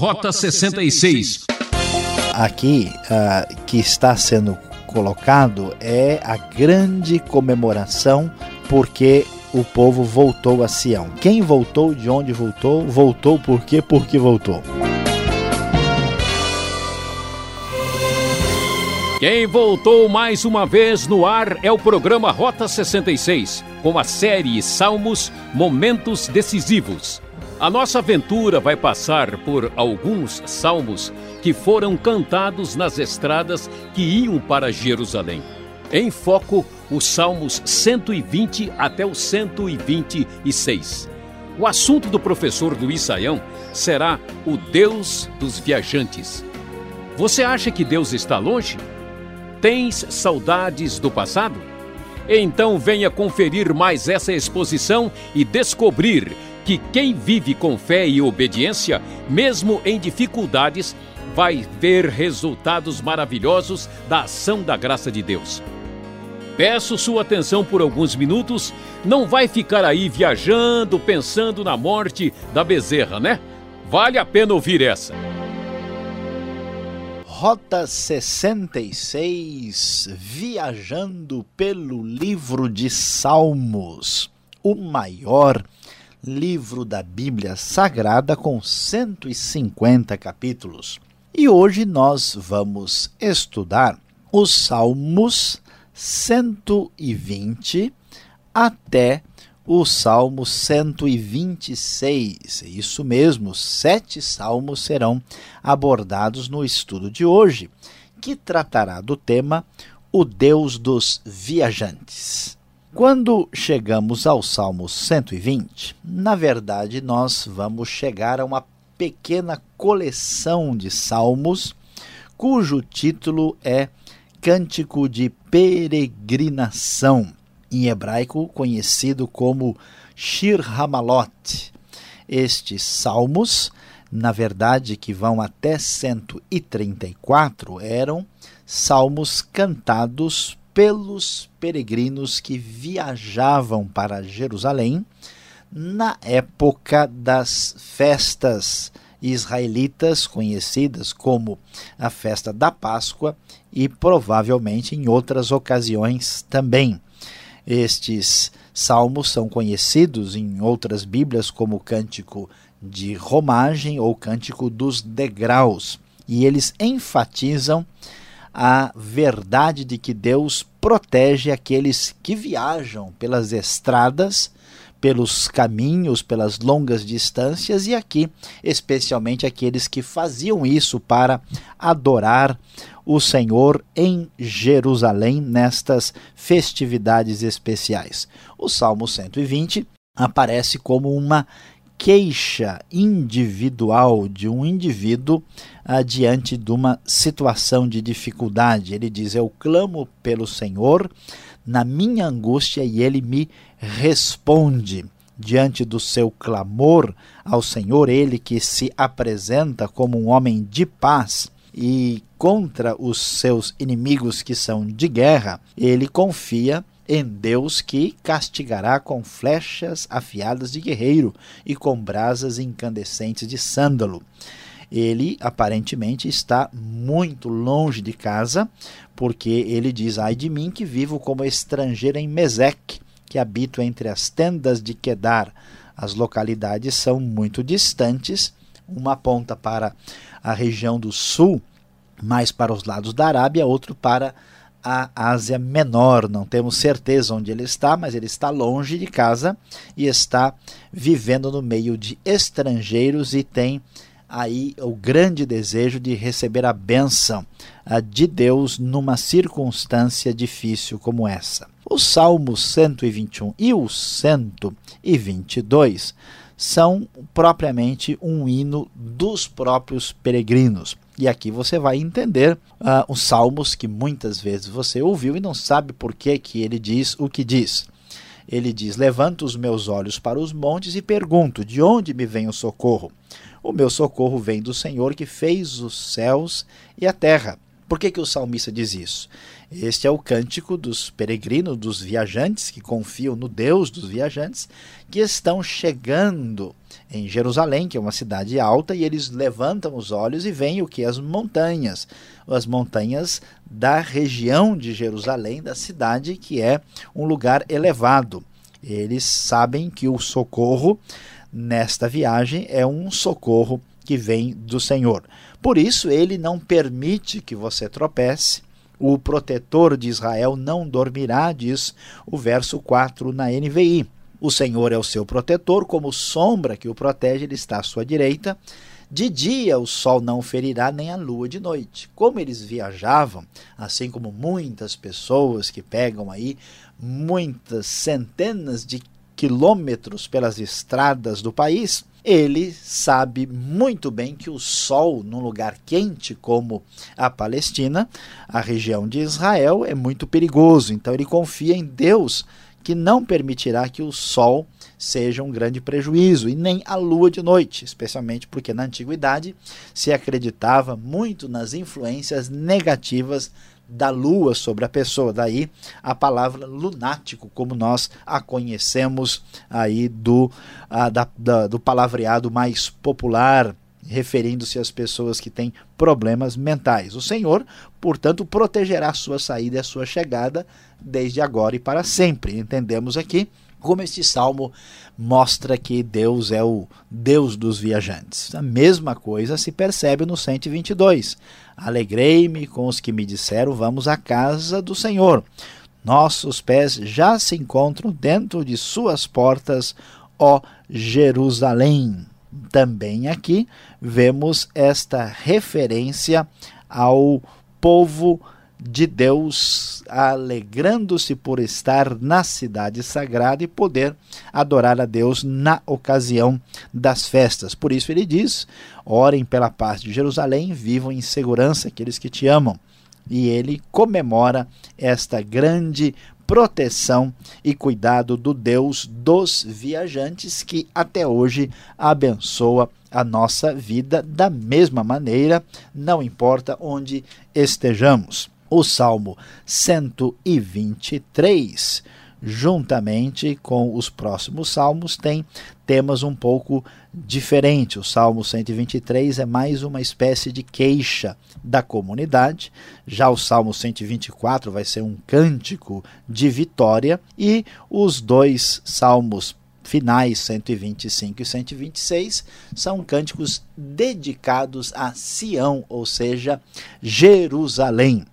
Rota 66. Aqui, uh, que está sendo colocado é a grande comemoração porque o povo voltou a Sião. Quem voltou, de onde voltou, voltou por quê? Porque voltou. Quem voltou mais uma vez no ar é o programa Rota 66, com a série Salmos Momentos Decisivos. A nossa aventura vai passar por alguns salmos que foram cantados nas estradas que iam para Jerusalém. Em foco, os salmos 120 até o 126. O assunto do professor Luiz Saião será o Deus dos viajantes. Você acha que Deus está longe? Tens saudades do passado? Então venha conferir mais essa exposição e descobrir que quem vive com fé e obediência, mesmo em dificuldades, vai ver resultados maravilhosos da ação da graça de Deus. Peço sua atenção por alguns minutos, não vai ficar aí viajando, pensando na morte da bezerra, né? Vale a pena ouvir essa. Rota 66, viajando pelo livro de Salmos, o maior livro da Bíblia Sagrada com 150 capítulos. E hoje nós vamos estudar os Salmos 120 até o Salmo 126. Isso mesmo, sete salmos serão abordados no estudo de hoje, que tratará do tema O Deus dos Viajantes. Quando chegamos ao Salmo 120, na verdade nós vamos chegar a uma pequena coleção de salmos cujo título é Cântico de Peregrinação, em hebraico conhecido como Shir Hamalot. Estes salmos, na verdade que vão até 134, eram salmos cantados pelos peregrinos que viajavam para Jerusalém na época das festas israelitas, conhecidas como a festa da Páscoa e provavelmente em outras ocasiões também. Estes salmos são conhecidos em outras Bíblias como Cântico de Romagem ou Cântico dos Degraus, e eles enfatizam a verdade de que Deus protege aqueles que viajam pelas estradas, pelos caminhos, pelas longas distâncias e aqui, especialmente aqueles que faziam isso para adorar o Senhor em Jerusalém nestas festividades especiais. O Salmo 120 aparece como uma queixa individual de um indivíduo ah, diante de uma situação de dificuldade. Ele diz: Eu clamo pelo Senhor na minha angústia e ele me responde. Diante do seu clamor ao Senhor, ele que se apresenta como um homem de paz e contra os seus inimigos que são de guerra, ele confia em Deus que castigará com flechas afiadas de guerreiro e com brasas incandescentes de sândalo. Ele aparentemente está muito longe de casa, porque ele diz: Ai de mim que vivo como estrangeiro em Meseque, que habito entre as tendas de Quedar. As localidades são muito distantes, uma ponta para a região do sul, mais para os lados da Arábia, outro para a Ásia Menor. Não temos certeza onde ele está, mas ele está longe de casa e está vivendo no meio de estrangeiros e tem aí o grande desejo de receber a bênção de Deus numa circunstância difícil como essa. O Salmo 121 e o 122 são propriamente um hino dos próprios peregrinos. E aqui você vai entender uh, os salmos que muitas vezes você ouviu e não sabe por que, que ele diz o que diz. Ele diz: Levanto os meus olhos para os montes e pergunto: De onde me vem o socorro? O meu socorro vem do Senhor que fez os céus e a terra. Por que, que o salmista diz isso? Este é o cântico dos peregrinos, dos viajantes que confiam no Deus dos viajantes, que estão chegando em Jerusalém, que é uma cidade alta, e eles levantam os olhos e veem o que? As montanhas. As montanhas da região de Jerusalém, da cidade, que é um lugar elevado. Eles sabem que o socorro nesta viagem é um socorro que vem do Senhor. Por isso, ele não permite que você tropece. O protetor de Israel não dormirá, diz o verso 4 na NVI. O Senhor é o seu protetor, como sombra que o protege, ele está à sua direita. De dia o sol não ferirá, nem a lua de noite. Como eles viajavam, assim como muitas pessoas que pegam aí muitas centenas de quilômetros pelas estradas do país, ele sabe muito bem que o sol, num lugar quente como a Palestina, a região de Israel, é muito perigoso. Então ele confia em Deus que não permitirá que o sol seja um grande prejuízo e nem a lua de noite, especialmente porque na antiguidade se acreditava muito nas influências negativas da lua sobre a pessoa. Daí a palavra lunático, como nós a conhecemos aí do, a, da, da, do palavreado mais popular, referindo-se às pessoas que têm problemas mentais. O Senhor, portanto, protegerá a sua saída e a sua chegada desde agora e para sempre. Entendemos aqui como este salmo mostra que Deus é o Deus dos viajantes. A mesma coisa se percebe no 122. Alegrei-me com os que me disseram: Vamos à casa do Senhor. Nossos pés já se encontram dentro de suas portas, ó Jerusalém. Também aqui vemos esta referência ao povo de Deus, alegrando-se por estar na cidade sagrada e poder adorar a Deus na ocasião das festas. Por isso ele diz: orem pela paz de Jerusalém, vivam em segurança aqueles que te amam. E ele comemora esta grande proteção e cuidado do Deus dos viajantes que até hoje abençoa a nossa vida da mesma maneira, não importa onde estejamos o Salmo 123, juntamente com os próximos salmos, tem temas um pouco diferentes. O Salmo 123 é mais uma espécie de queixa da comunidade, já o Salmo 124 vai ser um cântico de vitória, e os dois salmos finais 125 e 126 são cânticos dedicados a Sião, ou seja, Jerusalém.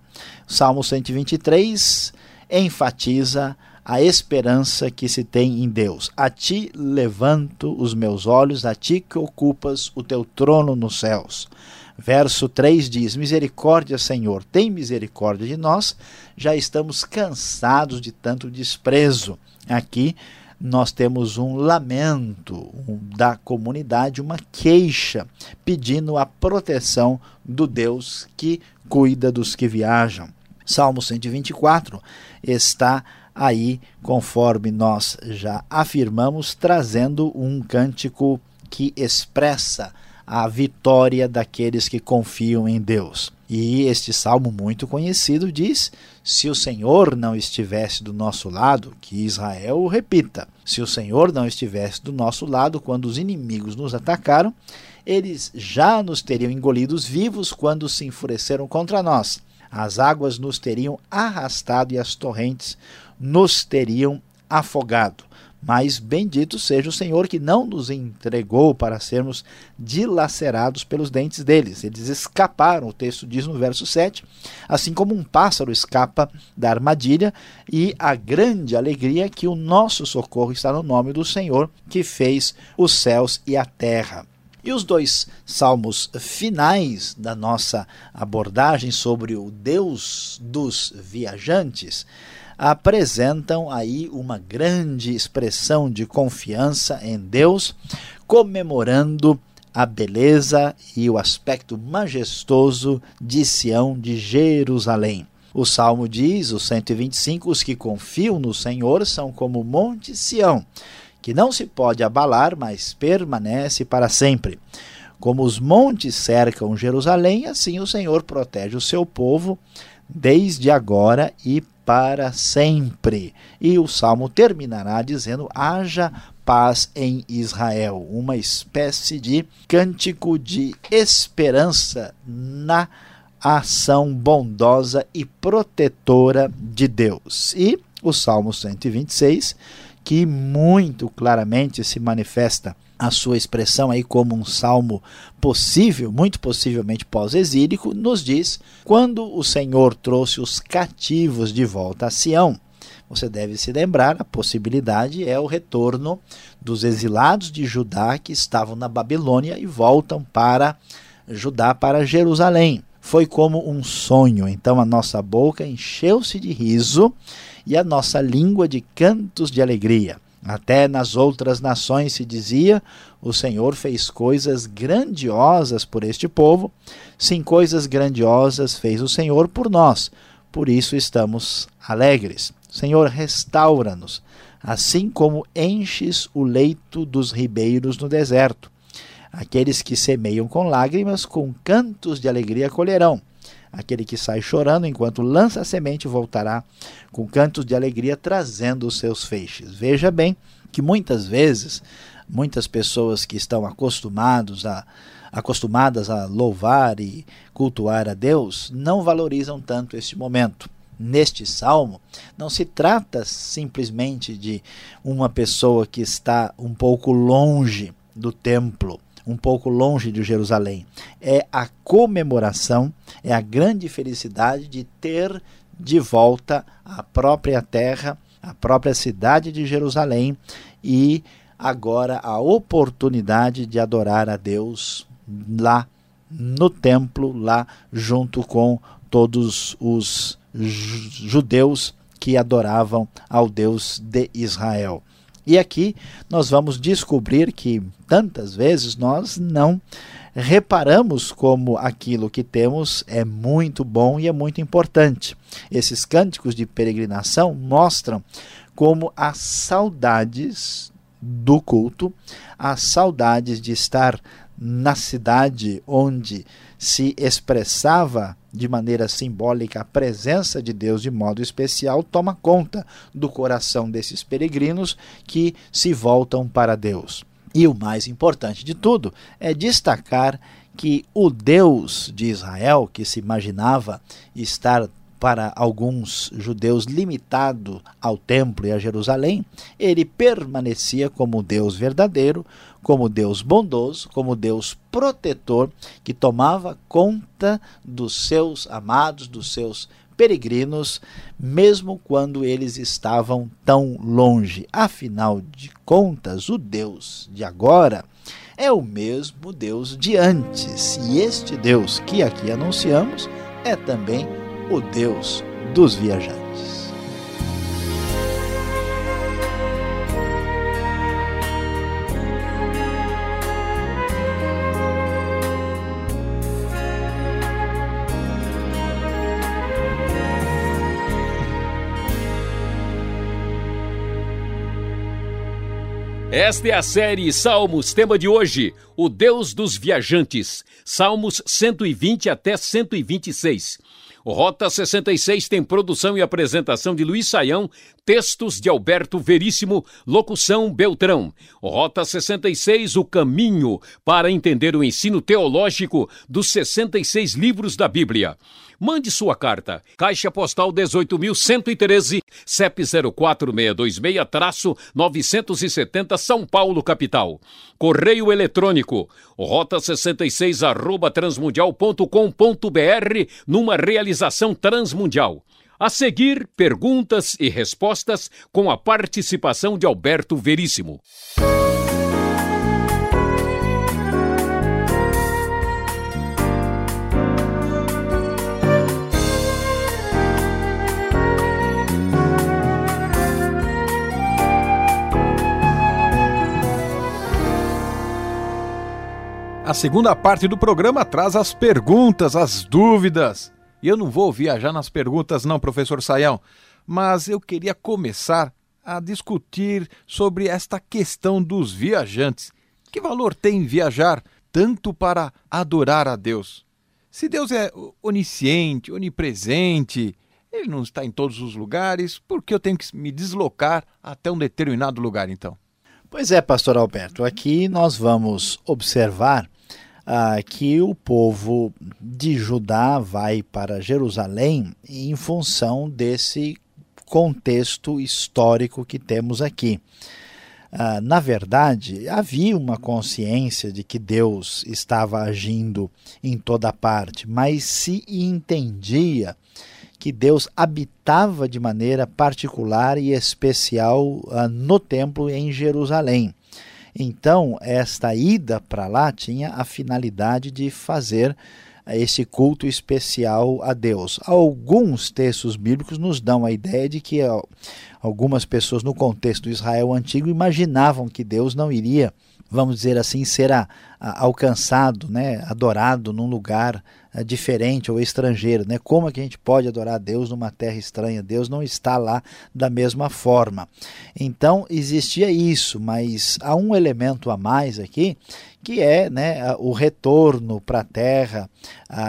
Salmo 123 enfatiza a esperança que se tem em Deus. A ti levanto os meus olhos, a ti que ocupas o teu trono nos céus. Verso 3 diz: Misericórdia, Senhor, tem misericórdia de nós, já estamos cansados de tanto desprezo. Aqui nós temos um lamento da comunidade, uma queixa, pedindo a proteção do Deus que cuida dos que viajam. Salmo 124 está aí, conforme nós já afirmamos, trazendo um cântico que expressa a vitória daqueles que confiam em Deus. E este salmo muito conhecido diz: Se o Senhor não estivesse do nosso lado, que Israel o repita, se o Senhor não estivesse do nosso lado quando os inimigos nos atacaram, eles já nos teriam engolidos vivos quando se enfureceram contra nós as águas nos teriam arrastado e as torrentes nos teriam afogado. Mas bendito seja o Senhor que não nos entregou para sermos dilacerados pelos dentes deles. Eles escaparam, o texto diz no verso 7, assim como um pássaro escapa da armadilha, e a grande alegria é que o nosso socorro está no nome do Senhor que fez os céus e a terra. E os dois salmos finais da nossa abordagem sobre o Deus dos viajantes apresentam aí uma grande expressão de confiança em Deus, comemorando a beleza e o aspecto majestoso de Sião de Jerusalém. O salmo diz, o 125, os que confiam no Senhor são como o monte Sião, que não se pode abalar, mas permanece para sempre. Como os montes cercam Jerusalém, assim o Senhor protege o seu povo desde agora e para sempre. E o salmo terminará dizendo: haja paz em Israel, uma espécie de cântico de esperança na ação bondosa e protetora de Deus. E o Salmo 126, que muito claramente se manifesta a sua expressão aí como um salmo possível, muito possivelmente pós-exílico, nos diz: quando o Senhor trouxe os cativos de volta a Sião, você deve se lembrar, a possibilidade é o retorno dos exilados de Judá que estavam na Babilônia e voltam para Judá, para Jerusalém. Foi como um sonho, então a nossa boca encheu-se de riso e a nossa língua de cantos de alegria. Até nas outras nações se dizia: o Senhor fez coisas grandiosas por este povo. Sim, coisas grandiosas fez o Senhor por nós. Por isso estamos alegres. Senhor, restaura-nos, assim como enches o leito dos ribeiros no deserto. Aqueles que semeiam com lágrimas, com cantos de alegria colherão. Aquele que sai chorando enquanto lança a semente voltará com cantos de alegria trazendo os seus feixes. Veja bem que muitas vezes, muitas pessoas que estão acostumados a acostumadas a louvar e cultuar a Deus, não valorizam tanto este momento neste salmo, não se trata simplesmente de uma pessoa que está um pouco longe do templo, um pouco longe de Jerusalém. É a comemoração, é a grande felicidade de ter de volta a própria terra, a própria cidade de Jerusalém e agora a oportunidade de adorar a Deus lá no templo, lá junto com todos os judeus que adoravam ao Deus de Israel. E aqui nós vamos descobrir que tantas vezes nós não reparamos como aquilo que temos é muito bom e é muito importante. Esses cânticos de peregrinação mostram como as saudades do culto, as saudades de estar na cidade onde se expressava de maneira simbólica a presença de Deus de modo especial, toma conta do coração desses peregrinos que se voltam para Deus. E o mais importante de tudo é destacar que o Deus de Israel, que se imaginava estar para alguns judeus limitado ao templo e a Jerusalém, ele permanecia como Deus verdadeiro, como Deus bondoso, como Deus protetor, que tomava conta dos seus amados, dos seus peregrinos, mesmo quando eles estavam tão longe. Afinal de contas, o Deus de agora é o mesmo Deus de antes, e este Deus que aqui anunciamos é também o Deus dos viajantes. Esta é a série Salmos, tema de hoje, o Deus dos Viajantes, Salmos 120 até 126. O Rota 66 tem produção e apresentação de Luiz Saião, textos de Alberto Veríssimo, locução Beltrão. Rota 66, o caminho para entender o ensino teológico dos 66 livros da Bíblia. Mande sua carta. Caixa Postal 18.113, CEP 04626-970 São Paulo, capital. Correio eletrônico, rota 66 arroba transmundial.com.br, numa realização transmundial. A seguir, perguntas e respostas com a participação de Alberto Veríssimo. A segunda parte do programa traz as perguntas, as dúvidas. E eu não vou viajar nas perguntas, não, professor Saião, mas eu queria começar a discutir sobre esta questão dos viajantes. Que valor tem viajar tanto para adorar a Deus? Se Deus é onisciente, onipresente, ele não está em todos os lugares, por que eu tenho que me deslocar até um determinado lugar então? Pois é, pastor Alberto, aqui nós vamos observar ah, que o povo de Judá vai para Jerusalém em função desse contexto histórico que temos aqui. Ah, na verdade, havia uma consciência de que Deus estava agindo em toda parte, mas se entendia que Deus habitava de maneira particular e especial ah, no templo em Jerusalém. Então, esta ida para lá tinha a finalidade de fazer esse culto especial a Deus. Alguns textos bíblicos nos dão a ideia de que algumas pessoas no contexto do Israel antigo imaginavam que Deus não iria, vamos dizer assim, ser a, a, alcançado, né, adorado num lugar a, diferente ou estrangeiro. Né? Como é que a gente pode adorar Deus numa terra estranha? Deus não está lá da mesma forma. Então existia isso, mas há um elemento a mais aqui que é né, o retorno para a terra,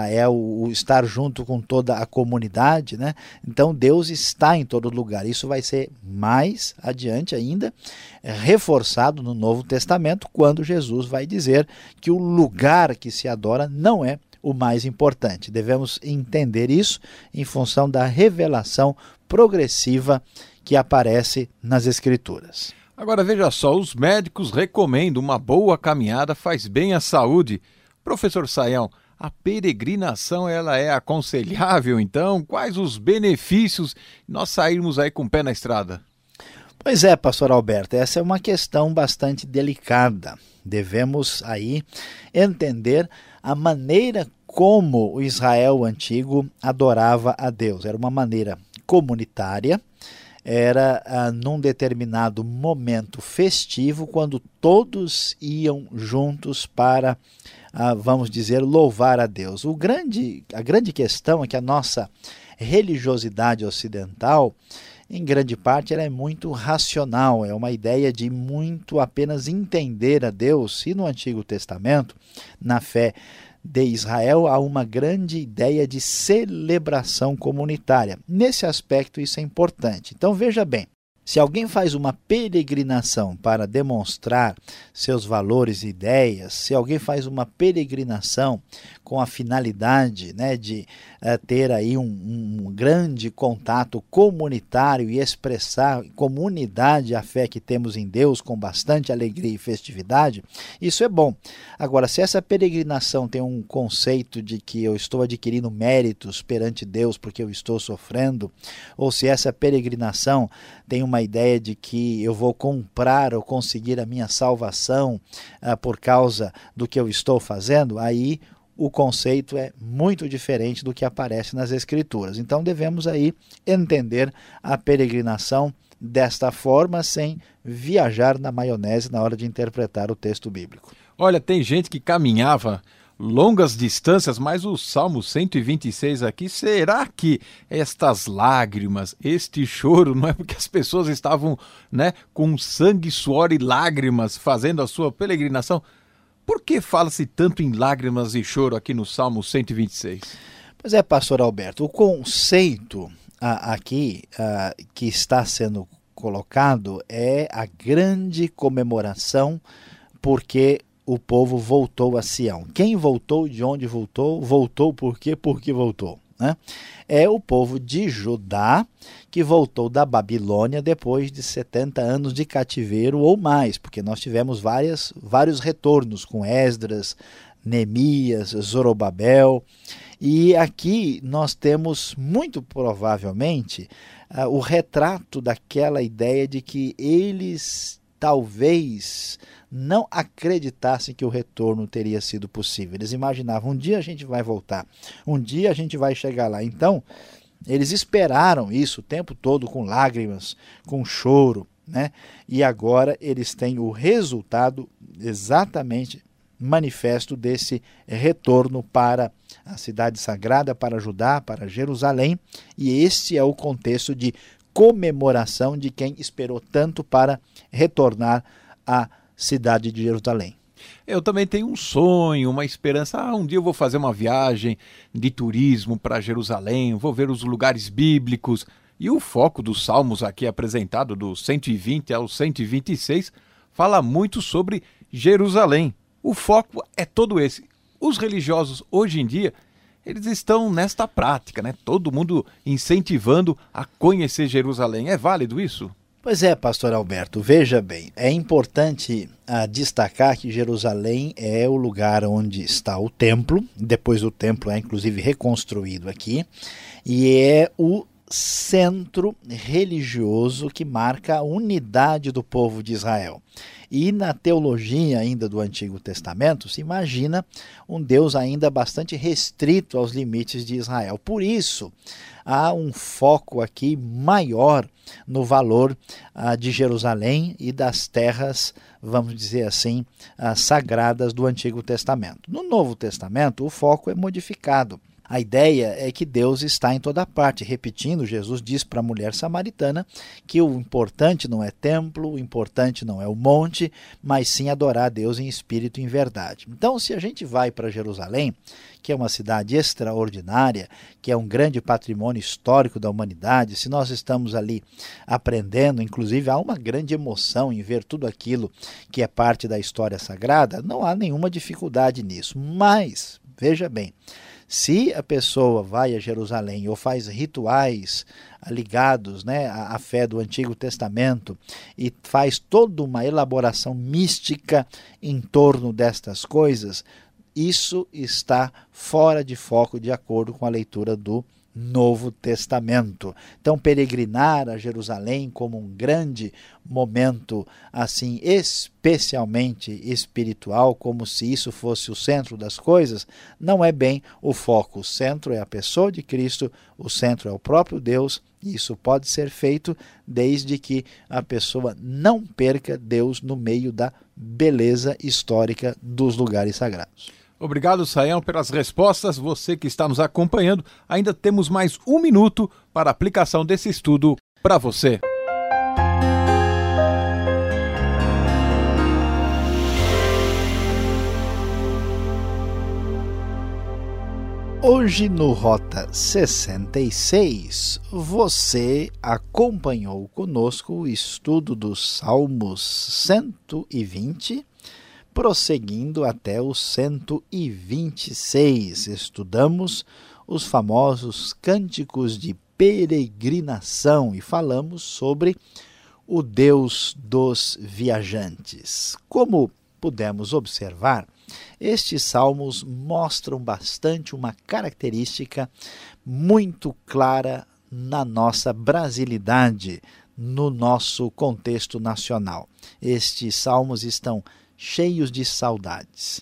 é o, estar junto com toda a comunidade. Né? Então Deus está em todo lugar. Isso vai ser mais adiante ainda reforçado no Novo Testamento, quando Jesus vai dizer que o lugar que se adora não é o mais importante. Devemos entender isso em função da revelação progressiva que aparece nas Escrituras. Agora veja só, os médicos recomendam uma boa caminhada faz bem à saúde. Professor Saião, a peregrinação ela é aconselhável então? Quais os benefícios nós sairmos aí com o pé na estrada? Pois é, pastor Alberto, essa é uma questão bastante delicada. Devemos aí entender a maneira como o Israel antigo adorava a Deus. Era uma maneira comunitária, era ah, num determinado momento festivo, quando todos iam juntos para, ah, vamos dizer, louvar a Deus. O grande, a grande questão é que a nossa religiosidade ocidental em grande parte, ela é muito racional, é uma ideia de muito apenas entender a Deus. E no Antigo Testamento, na fé de Israel, há uma grande ideia de celebração comunitária. Nesse aspecto, isso é importante. Então, veja bem. Se alguém faz uma peregrinação para demonstrar seus valores e ideias, se alguém faz uma peregrinação com a finalidade né, de uh, ter aí um, um, grande contato comunitário e expressar comunidade a fé que temos em Deus com bastante alegria e festividade, isso é bom. Agora, se essa peregrinação tem um conceito de que eu estou adquirindo méritos perante Deus porque eu estou sofrendo, ou se essa peregrinação tem uma ideia de que eu vou comprar ou conseguir a minha salvação uh, por causa do que eu estou fazendo, aí o conceito é muito diferente do que aparece nas escrituras. Então devemos aí entender a peregrinação desta forma sem viajar na maionese na hora de interpretar o texto bíblico. Olha, tem gente que caminhava longas distâncias, mas o Salmo 126 aqui, será que estas lágrimas, este choro, não é porque as pessoas estavam, né, com sangue, suor e lágrimas fazendo a sua peregrinação? Por que fala-se tanto em lágrimas e choro aqui no Salmo 126? Pois é, pastor Alberto, o conceito ah, aqui ah, que está sendo colocado é a grande comemoração porque o povo voltou a Sião. Quem voltou, de onde voltou, voltou por quê, por que voltou né? é o povo de Judá que voltou da Babilônia depois de 70 anos de cativeiro ou mais, porque nós tivemos várias, vários retornos com Esdras, Neemias, Zorobabel. E aqui nós temos muito provavelmente uh, o retrato daquela ideia de que eles talvez não acreditassem que o retorno teria sido possível. Eles imaginavam, um dia a gente vai voltar, um dia a gente vai chegar lá. Então, eles esperaram isso o tempo todo com lágrimas, com choro, né? E agora eles têm o resultado exatamente manifesto desse retorno para a cidade sagrada, para Judá, para Jerusalém, e este é o contexto de comemoração de quem esperou tanto para retornar a cidade de Jerusalém. Eu também tenho um sonho, uma esperança. Ah, um dia eu vou fazer uma viagem de turismo para Jerusalém, vou ver os lugares bíblicos. E o foco dos salmos aqui apresentado, do 120 ao 126, fala muito sobre Jerusalém. O foco é todo esse. Os religiosos hoje em dia, eles estão nesta prática, né? Todo mundo incentivando a conhecer Jerusalém. É válido isso? Pois é, pastor Alberto, veja bem, é importante ah, destacar que Jerusalém é o lugar onde está o templo, depois o templo é inclusive reconstruído aqui, e é o centro religioso que marca a unidade do povo de Israel. E na teologia ainda do Antigo Testamento se imagina um Deus ainda bastante restrito aos limites de Israel. Por isso, há um foco aqui maior no valor ah, de Jerusalém e das terras, vamos dizer assim, ah, sagradas do Antigo Testamento. No Novo Testamento, o foco é modificado. A ideia é que Deus está em toda parte. Repetindo, Jesus diz para a mulher samaritana que o importante não é templo, o importante não é o monte, mas sim adorar a Deus em espírito e em verdade. Então, se a gente vai para Jerusalém, que é uma cidade extraordinária, que é um grande patrimônio histórico da humanidade, se nós estamos ali aprendendo, inclusive há uma grande emoção em ver tudo aquilo que é parte da história sagrada, não há nenhuma dificuldade nisso. Mas, veja bem, se a pessoa vai a Jerusalém ou faz rituais ligados né, à, à fé do Antigo Testamento e faz toda uma elaboração mística em torno destas coisas, isso está fora de foco de acordo com a leitura do Novo Testamento. Então, peregrinar a Jerusalém como um grande momento, assim, especialmente espiritual, como se isso fosse o centro das coisas, não é bem o foco. O centro é a pessoa de Cristo, o centro é o próprio Deus, e isso pode ser feito desde que a pessoa não perca Deus no meio da beleza histórica dos lugares sagrados. Obrigado, Saião, pelas respostas. Você que está nos acompanhando, ainda temos mais um minuto para a aplicação desse estudo para você. Hoje no Rota 66, você acompanhou conosco o estudo dos Salmos 120 prosseguindo até o 126. Estudamos os famosos cânticos de peregrinação e falamos sobre o Deus dos viajantes. Como pudemos observar, estes salmos mostram bastante uma característica muito clara na nossa brasilidade, no nosso contexto nacional. Estes salmos estão cheios de saudades.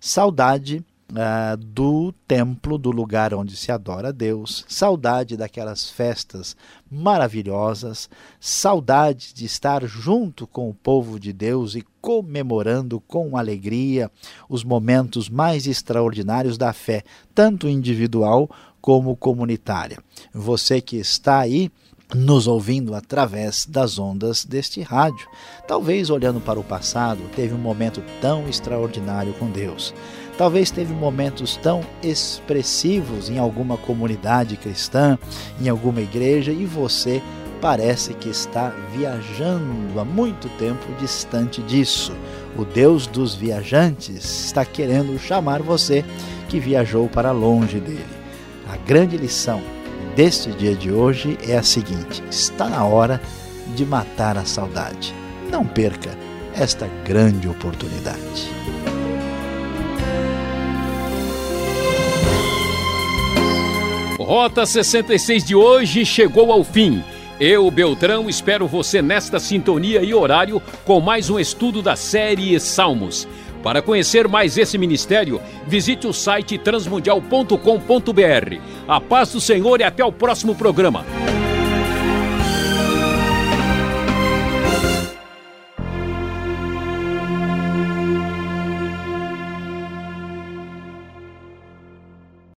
Saudade uh, do templo, do lugar onde se adora a Deus, saudade daquelas festas maravilhosas, saudade de estar junto com o povo de Deus e comemorando com alegria os momentos mais extraordinários da fé, tanto individual como comunitária. Você que está aí nos ouvindo através das ondas deste rádio. Talvez olhando para o passado, teve um momento tão extraordinário com Deus. Talvez teve momentos tão expressivos em alguma comunidade cristã, em alguma igreja, e você parece que está viajando há muito tempo distante disso. O Deus dos viajantes está querendo chamar você que viajou para longe dele. A grande lição deste dia de hoje é a seguinte: está na hora de matar a saudade. Não perca esta grande oportunidade. Rota 66 de hoje chegou ao fim. Eu, Beltrão, espero você nesta sintonia e horário com mais um estudo da série Salmos. Para conhecer mais esse ministério, visite o site transmundial.com.br. A paz do Senhor e até o próximo programa.